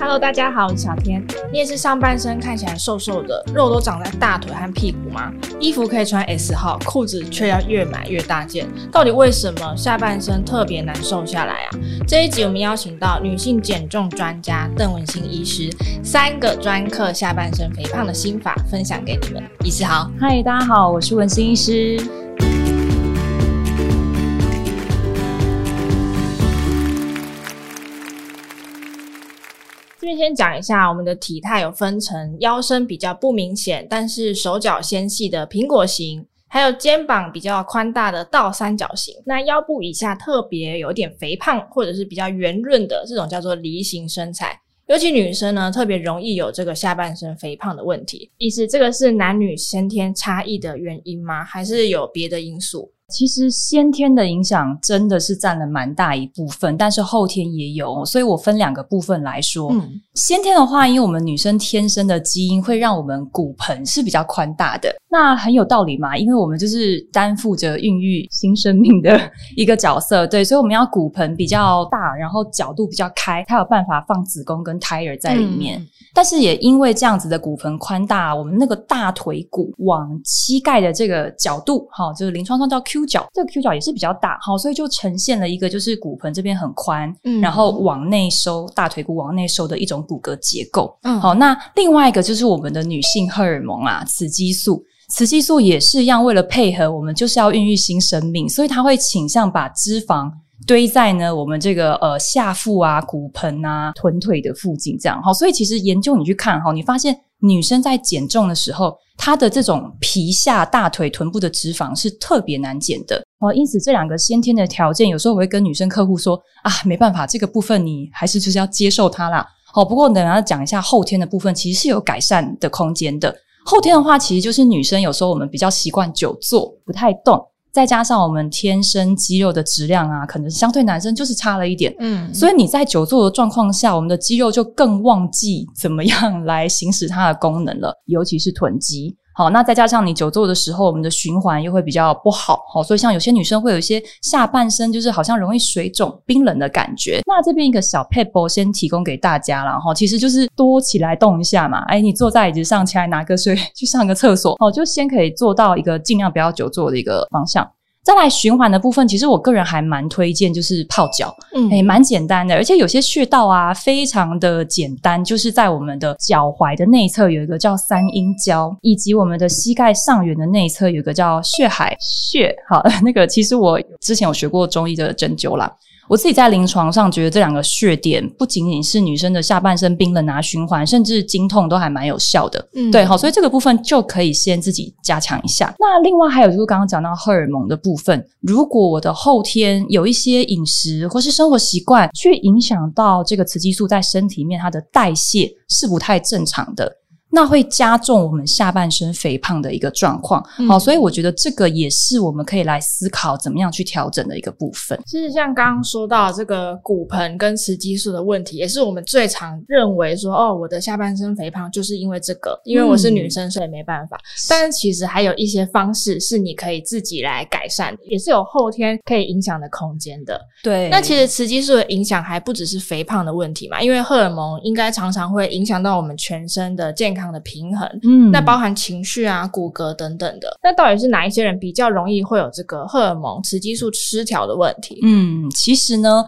Hello，大家好，我是小天。你也是上半身看起来瘦瘦的，肉都长在大腿和屁股吗？衣服可以穿 S 号，裤子却要越买越大件，到底为什么下半身特别难瘦下来啊？这一集我们邀请到女性减重专家邓文心医师，三个专克下半身肥胖的心法分享给你们。医师好，嗨，大家好，我是文心医师。这边先讲一下，我们的体态有分成腰身比较不明显，但是手脚纤细的苹果型，还有肩膀比较宽大的倒三角形。那腰部以下特别有点肥胖或者是比较圆润的这种叫做梨形身材，尤其女生呢特别容易有这个下半身肥胖的问题。意思这个是男女先天差异的原因吗？还是有别的因素？其实先天的影响真的是占了蛮大一部分，但是后天也有，所以我分两个部分来说。嗯，先天的话，因为我们女生天生的基因会让我们骨盆是比较宽大的，那很有道理嘛，因为我们就是担负着孕育新生命的一个角色，对，所以我们要骨盆比较大，然后角度比较开，才有办法放子宫跟胎儿在里面。嗯，但是也因为这样子的骨盆宽大，我们那个大腿骨往膝盖的这个角度，哈，就是临床上叫 Q。Q 角，这个 Q 角也是比较大，好，所以就呈现了一个就是骨盆这边很宽，嗯，然后往内收，大腿骨往内收的一种骨骼结构，嗯，好，那另外一个就是我们的女性荷尔蒙啊，雌激素，雌激素也是一样，为了配合我们就是要孕育新生命，所以它会倾向把脂肪堆在呢我们这个呃下腹啊、骨盆啊、臀腿的附近，这样，好，所以其实研究你去看哈，你发现。女生在减重的时候，它的这种皮下、大腿、臀部的脂肪是特别难减的哦。因此，这两个先天的条件，有时候我会跟女生客户说啊，没办法，这个部分你还是就是要接受它啦。好，不过等下讲一下后天的部分，其实是有改善的空间的。后天的话，其实就是女生有时候我们比较习惯久坐，不太动。再加上我们天生肌肉的质量啊，可能相对男生就是差了一点，嗯，所以你在久坐的状况下，我们的肌肉就更忘记怎么样来行使它的功能了，尤其是臀肌。好，那再加上你久坐的时候，我们的循环又会比较不好，好，所以像有些女生会有一些下半身就是好像容易水肿、冰冷的感觉。那这边一个小撇步先提供给大家了哈，其实就是多起来动一下嘛。哎，你坐在椅子上，起来拿个水 去上个厕所，哦，就先可以做到一个尽量不要久坐的一个方向。再来循环的部分，其实我个人还蛮推荐，就是泡脚，嗯，诶，蛮简单的，而且有些穴道啊，非常的简单，就是在我们的脚踝的内侧有一个叫三阴交，以及我们的膝盖上缘的内侧有一个叫血海穴。好，那个其实我之前有学过中医的针灸啦。我自己在临床上觉得这两个穴点不仅仅是女生的下半身冰冷啊、循环，甚至经痛都还蛮有效的。嗯，对，好，所以这个部分就可以先自己加强一下。那另外还有就是刚刚讲到荷尔蒙的部分，如果我的后天有一些饮食或是生活习惯，去影响到这个雌激素在身体里面它的代谢是不太正常的。那会加重我们下半身肥胖的一个状况，好、嗯，所以我觉得这个也是我们可以来思考怎么样去调整的一个部分。其实像刚刚说到这个骨盆跟雌激素的问题，也是我们最常认为说，哦，我的下半身肥胖就是因为这个，因为我是女生，所以没办法。嗯、但是其实还有一些方式是你可以自己来改善的，也是有后天可以影响的空间的。对，那其实雌激素的影响还不只是肥胖的问题嘛，因为荷尔蒙应该常常会影响到我们全身的健康。的平衡，嗯，那包含情绪啊、骨骼等等的。那到底是哪一些人比较容易会有这个荷尔蒙雌激素失调的问题？嗯，其实呢，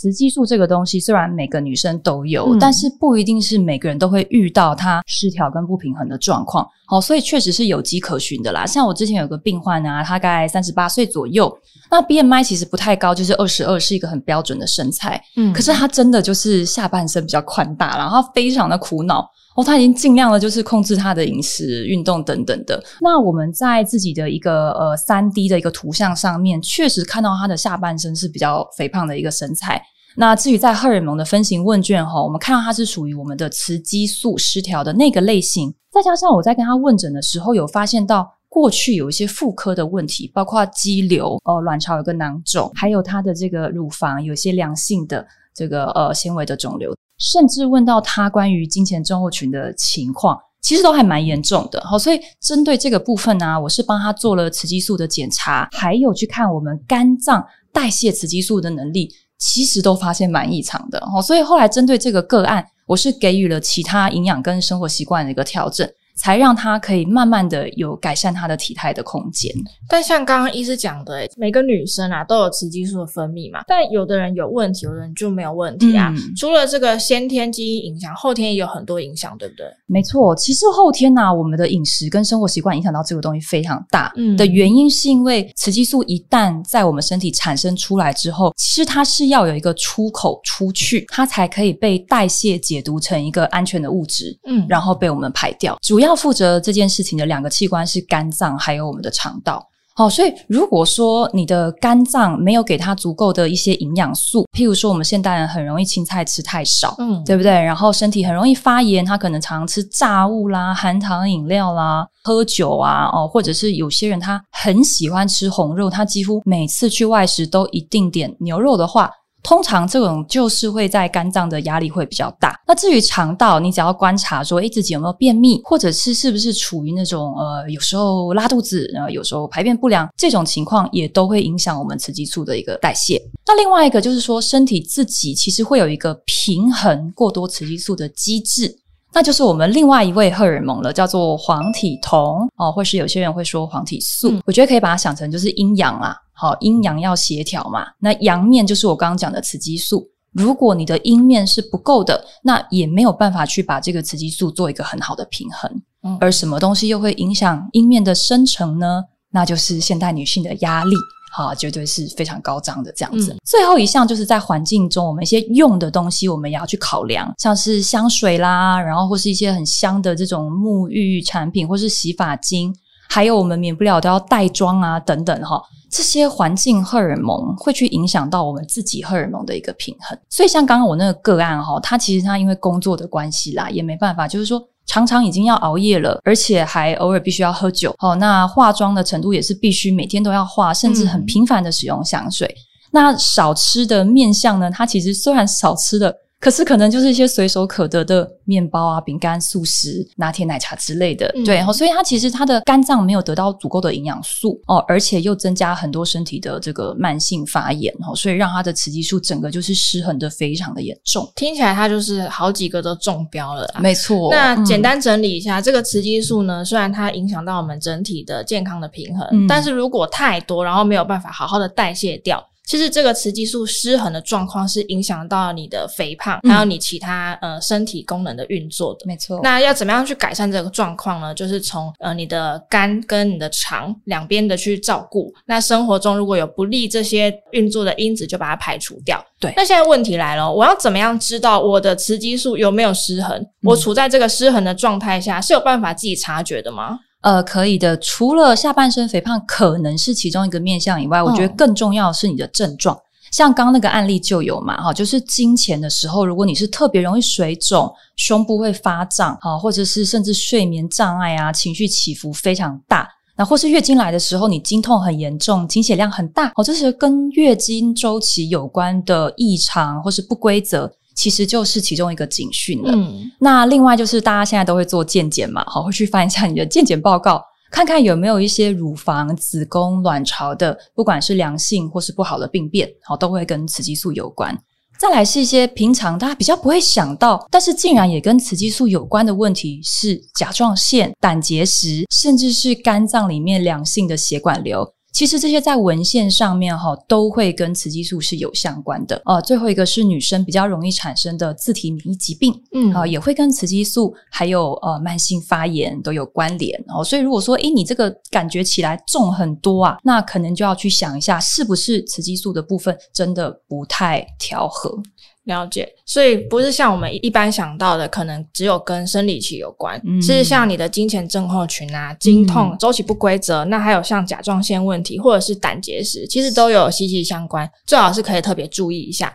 雌激素这个东西虽然每个女生都有，嗯，但是不一定是每个人都会遇到它失调跟不平衡的状况。好，所以确实是有迹可循的啦。像我之前有个病患啊，他大概三十八岁左右，那 BMI 其实不太高，就是二十二，是一个很标准的身材。嗯，可是他真的就是下半身比较宽大，然后非常的苦恼。哦，他已经尽量的，就是控制他的饮食、运动等等的。那我们在自己的一个呃三 D 的一个图像上面，确实看到他的下半身是比较肥胖的一个身材。那至于在荷尔蒙的分型问卷哈，我们看到他是属于我们的雌激素失调的那个类型。再加上我在跟他问诊的时候，有发现到过去有一些妇科的问题，包括肌瘤、呃卵巢有个囊肿，还有他的这个乳房有些良性的这个呃纤维的肿瘤。甚至问到他关于金钱症候群的情况，其实都还蛮严重的。好，所以针对这个部分呢、我是帮他做了雌激素的检查，还有去看我们肝脏代谢雌激素的能力，其实都发现蛮异常的。好，所以后来针对这个个案。我是给予了其他营养跟生活习惯的一个调整。才让他可以慢慢的有改善他的体态的空间。但像刚刚医师讲的，每个女生啊都有雌激素的分泌嘛，但有的人有问题，有的人就没有问题啊。嗯、除了这个先天基因影响，后天也有很多影响，对不对？没错，其实后天呢、啊，我们的饮食跟生活习惯影响到这个东西非常大。嗯，的原因是因为雌激素一旦在我们身体产生出来之后，其实它是要有一个出口出去，它才可以被代谢解读成一个安全的物质，嗯，然后被我们排掉。主要负责这件事情的两个器官是肝脏，还有我们的肠道。好，所以如果说你的肝脏没有给它足够的一些营养素，譬如说我们现代人很容易青菜吃太少，嗯，对不对？然后身体很容易发炎，他可能常常吃炸物啦、含糖饮料啦、喝酒啊，哦，或者是有些人他很喜欢吃红肉，他几乎每次去外食都一定点牛肉的话。通常这种就是会在肝脏的压力会比较大。那至于肠道，你只要观察说，诶，自己有没有便秘，或者是是不是处于那种呃，有时候拉肚子，然后有时候排便不良这种情况，也都会影响我们雌激素的一个代谢。那另外一个就是说，身体自己其实会有一个平衡过多雌激素的机制，那就是我们另外一位荷尔蒙了，叫做黄体酮哦，或是有些人会说黄体素。嗯，我觉得可以把它想成就是阴阳啊。好，阴阳要协调嘛。那阳面就是我刚刚讲的雌激素。如果你的阴面是不够的，那也没有办法去把这个雌激素做一个很好的平衡。嗯，而什么东西又会影响阴面的生成呢？那就是现代女性的压力，好，绝对是非常高涨的这样子。嗯，最后一项就是在环境中，我们一些用的东西，我们也要去考量，像是香水啦，然后或是一些很香的这种沐浴产品，或是洗发精。还有我们免不了都要带妆啊，等等哈，这些环境荷尔蒙会去影响到我们自己荷尔蒙的一个平衡。所以像刚刚我那个个案哈，他其实他因为工作的关系啦，也没办法，就是说常常已经要熬夜了，而且还偶尔必须要喝酒。哦，那化妆的程度也是必须每天都要化，甚至很频繁的使用香水。嗯、那少吃的面相呢，它其实虽然少吃的。可是可能就是一些随手可得的面包啊、饼干、素食、拿铁奶茶之类的，嗯、对，所以它其实它的肝脏没有得到足够的营养素哦，而且又增加很多身体的这个慢性发炎哦，所以让它的雌激素整个就是失衡的非常的严重。听起来它就是好几个都中标了，没错。那简单整理一下，嗯、这个雌激素呢，虽然它影响到我们整体的健康的平衡，嗯、但是如果太多，然后没有办法好好的代谢掉。其实这个雌激素失衡的状况是影响到你的肥胖，还有你其他呃身体功能的运作的。没错。那要怎么样去改善这个状况呢？就是从呃你的肝跟你的肠两边的去照顾。那生活中如果有不利这些运作的因子，就把它排除掉。对。那现在问题来了，我要怎么样知道我的雌激素有没有失衡？嗯。我处在这个失衡的状态下，是有办法自己察觉的吗？呃，可以的。除了下半身肥胖可能是其中一个面向以外，哦、我觉得更重要的是你的症状。像刚刚那个案例就有嘛，哈，就是经前的时候，如果你是特别容易水肿、胸部会发胀，哈，或者是甚至睡眠障碍啊、情绪起伏非常大，那或是月经来的时候你经痛很严重、经血量很大，哦，这是跟月经周期有关的异常或是不规则。其实就是其中一个警讯了。嗯，那另外就是大家现在都会做健检嘛，好，会去翻一下你的健检报告，看看有没有一些乳房、子宫、卵巢的，不管是良性或是不好的病变，好，都会跟雌激素有关。再来是一些平常大家比较不会想到，但是竟然也跟雌激素有关的问题，是甲状腺、胆结石，甚至是肝脏里面良性的血管瘤。其实这些在文献上面哈都会跟雌激素是有相关的。呃，最后一个是女生比较容易产生的自体免疫疾病，嗯，啊、呃，也会跟雌激素还有呃慢性发炎都有关联。哦，所以如果说，诶，你这个感觉起来重很多啊，那可能就要去想一下，是不是雌激素的部分真的不太调和。了解，所以不是像我们一般想到的，可能只有跟生理期有关，嗯、是像你的经前症候群啊、经痛、周期不规则，嗯、那还有像甲状腺问题或者是胆结石，其实都有息息相关，最好是可以特别注意一下。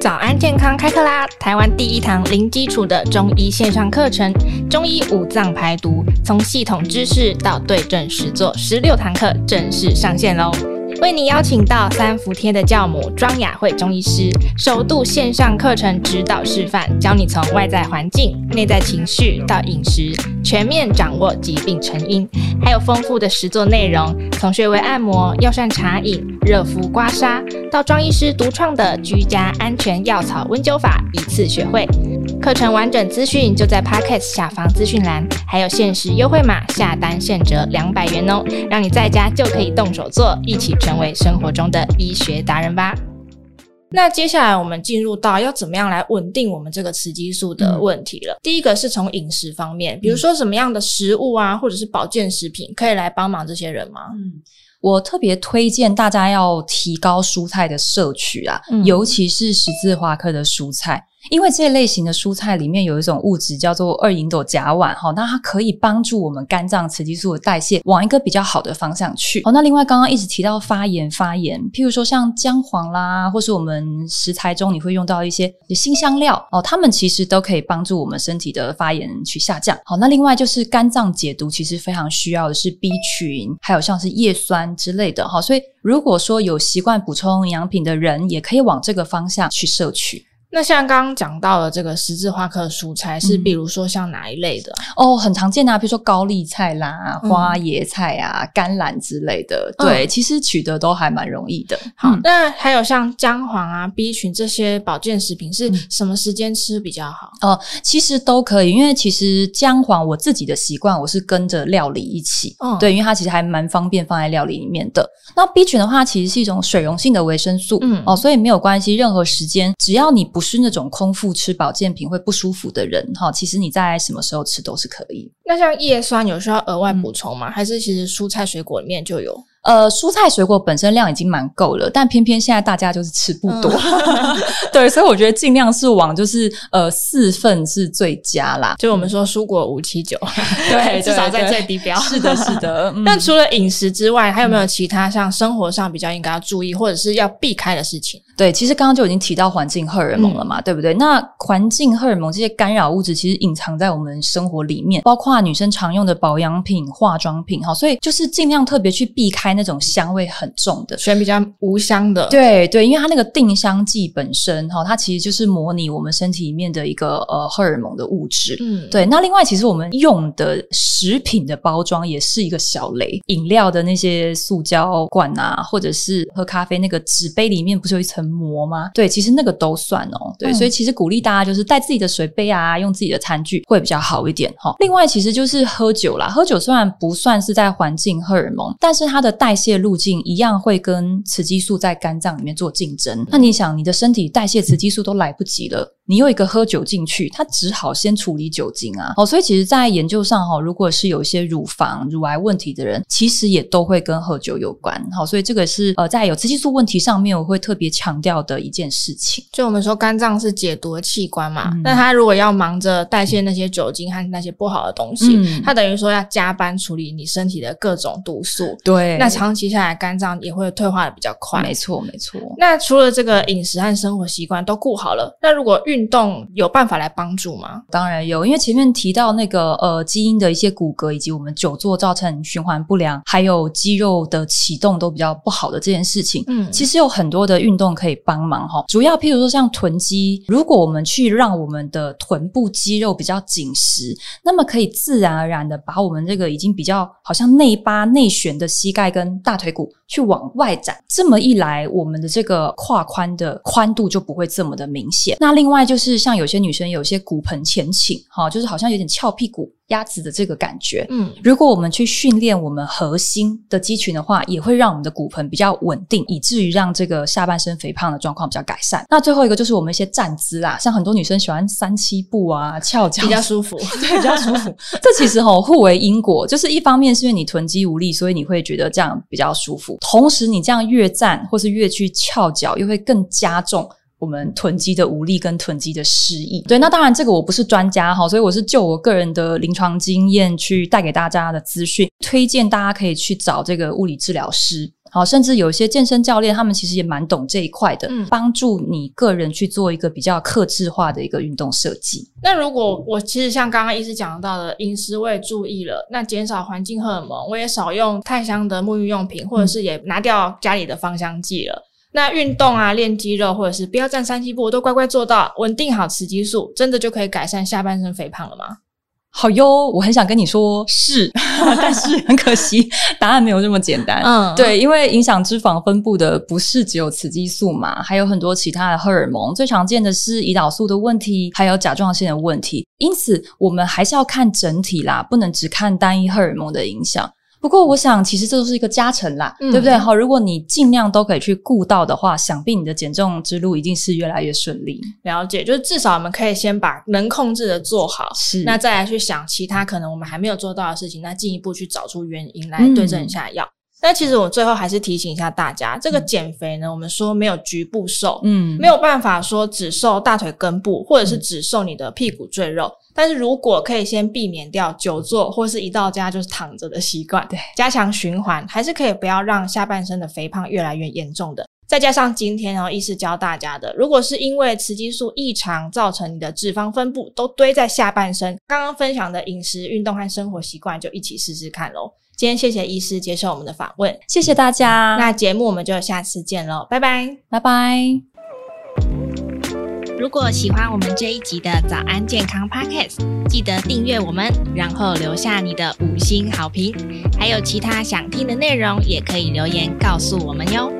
早安健康开课啦！台湾第一堂零基础的中医线上课程——中医五脏排毒，从系统知识到对症实做，十六堂课正式上线喽！为你邀请到三伏天的教母庄雅慧中医师，首度线上课程指导示范，教你从外在环境、内在情绪到饮食，全面掌握疾病成因，还有丰富的实作内容，从穴位按摩、药膳茶饮、热敷刮痧，到庄医师独创的居家安全药草温灸法，一次学会。课程完整资讯就在 Podcast 下方资讯栏，还有限时优惠码，下单现折两百元哦，让你在家就可以动手做，一起成为生活中的医学达人吧。那接下来我们进入到要怎么样来稳定我们这个雌激素的问题了。嗯、第一个是从饮食方面，比如说什么样的食物啊，或者是保健食品可以来帮忙这些人吗？嗯，我特别推荐大家要提高蔬菜的摄取啊，嗯、尤其是十字花科的蔬菜。因为这类型的蔬菜里面有一种物质叫做二吲哚甲烷，哈，那它可以帮助我们肝脏雌激素的代谢往一个比较好的方向去。好，那另外刚刚一直提到发炎发炎，譬如说像姜黄啦，或是我们食材中你会用到一些新香料哦，它们其实都可以帮助我们身体的发炎去下降。好，那另外就是肝脏解毒，其实非常需要的是 B 群，还有像是叶酸之类的哈。所以如果说有习惯补充营养品的人，也可以往这个方向去摄取。那像刚刚讲到的这个十字花科的蔬菜，是比如说像哪一类的？哦，很常见啊，比如说高丽菜啦、花椰菜啊、嗯、甘蓝之类的。对，嗯、其实取得都还蛮容易的。好，嗯、那还有像姜黄啊、B 群这些保健食品，是什么时间吃比较好？哦、呃，其实都可以，因为其实姜黄我自己的习惯，我是跟着料理一起。嗯，对，因为它其实还蛮方便放在料理里面的。那 B 群的话，其实是一种水溶性的维生素。嗯，哦，所以没有关系，任何时间只要你不是那种空腹吃保健品会不舒服的人，哈，其实你在什么时候吃都是可以。那像叶酸有需要额外补充吗？嗯、还是其实蔬菜水果里面就有？呃，蔬菜水果本身量已经蛮够了，但偏偏现在大家就是吃不多，嗯、对，所以我觉得尽量是往就是呃四份是最佳啦。就我们说蔬果五七九，对，至少在最低标。是的，是的。那、嗯、除了饮食之外，还有没有其他像生活上比较应该要注意或者是要避开的事情？对，其实刚刚就已经提到环境荷尔蒙了嘛，嗯、对不对？那环境荷尔蒙这些干扰物质其实隐藏在我们生活里面，包括女生常用的保养品、化妆品，哈，所以就是尽量特别去避开那种香味很重的，选比较无香的。对对，因为它那个定香剂本身，哈，它其实就是模拟我们身体里面的一个呃荷尔蒙的物质。嗯，对。那另外，其实我们用的食品的包装也是一个小雷，饮料的那些塑胶罐啊，或者是喝咖啡那个纸杯里面不是有一层。膜吗？对，其实那个都算哦。对，嗯、所以其实鼓励大家就是带自己的水杯啊，用自己的餐具会比较好一点哈。另外，其实就是喝酒啦。喝酒虽然不算是在环境荷尔蒙，但是它的代谢路径一样会跟雌激素在肝脏里面做竞争。那你想，你的身体代谢雌激素都来不及了。你有一个喝酒进去，他只好先处理酒精啊。哦，所以其实，在研究上哈，如果是有一些乳房、乳癌问题的人，其实也都会跟喝酒有关。好，所以这个是呃，在有雌激素问题上面，我会特别强调的一件事情。就我们说，肝脏是解毒的器官嘛，那、嗯、他如果要忙着代谢那些酒精和那些不好的东西，嗯、他等于说要加班处理你身体的各种毒素。对，那长期下来，肝脏也会退化的比较快。没错，没错。那除了这个饮食和生活习惯都顾好了，那如果运运动有办法来帮助吗？当然有，因为前面提到那个呃基因的一些骨骼，以及我们久坐造成循环不良，还有肌肉的启动都比较不好的这件事情，嗯，其实有很多的运动可以帮忙哈。主要譬如说像臀肌，如果我们去让我们的臀部肌肉比较紧实，那么可以自然而然的把我们这个已经比较好像内八内旋的膝盖跟大腿骨去往外展，这么一来，我们的这个胯宽的宽度就不会这么的明显。那另外就是像有些女生有些骨盆前倾，哈，就是好像有点翘屁股。鸭子的这个感觉，嗯，如果我们去训练我们核心的肌群的话，也会让我们的骨盆比较稳定，以至于让这个下半身肥胖的状况比较改善。那最后一个就是我们一些站姿啦，像很多女生喜欢三七步啊、翘脚，比较舒服，对，比较舒服。这其实吼互为因果，就是一方面是因为你臀肌无力，所以你会觉得这样比较舒服，同时你这样越站或是越去翘脚，又会更加重。我们囤积的无力跟囤积的失意，对，那当然这个我不是专家哈，所以我是就我个人的临床经验去带给大家的资讯，推荐大家可以去找这个物理治疗师好，甚至有一些健身教练，他们其实也蛮懂这一块的，嗯，帮助你个人去做一个比较克制化的一个运动设计。那如果我其实像刚刚医师讲到的，饮食我也注意了，那减少环境荷尔蒙，我也少用太香的沐浴用品，或者是也拿掉家里的芳香剂了。嗯、那运动啊，练肌肉，或者是不要站三七步，我都乖乖做到，稳定好雌激素，真的就可以改善下半身肥胖了吗？好哟，我很想跟你说是，但是 很可惜，答案没有这么简单。嗯，对，因为影响脂肪分布的不是只有雌激素嘛，还有很多其他的荷尔蒙，最常见的是胰岛素的问题，还有甲状腺的问题。因此，我们还是要看整体啦，不能只看单一荷尔蒙的影响。不过，我想其实这都是一个加成啦，嗯、对不对？好，如果你尽量都可以去顾到的话，想必你的减重之路一定是越来越顺利。了解，就是至少我们可以先把能控制的做好，是，那再来去想其他可能我们还没有做到的事情，那进一步去找出原因来对症下药。嗯但其实我最后还是提醒一下大家，这个减肥呢，我们说没有局部瘦，嗯，没有办法说只瘦大腿根部，或者是只瘦你的屁股赘肉。但是如果可以先避免掉久坐或是一到家就是躺着的习惯，对，加强循环，还是可以不要让下半身的肥胖越来越严重的。再加上今天哦，医师教大家的，如果是因为雌激素异常造成你的脂肪分布都堆在下半身，刚刚分享的饮食、运动和生活习惯就一起试试看喽。今天谢谢医师接受我们的访问，谢谢大家。那节目我们就下次见喽，拜拜，拜拜。如果喜欢我们这一集的早安健康 Podcast，记得订阅我们，然后留下你的五星好评。还有其他想听的内容，也可以留言告诉我们哟。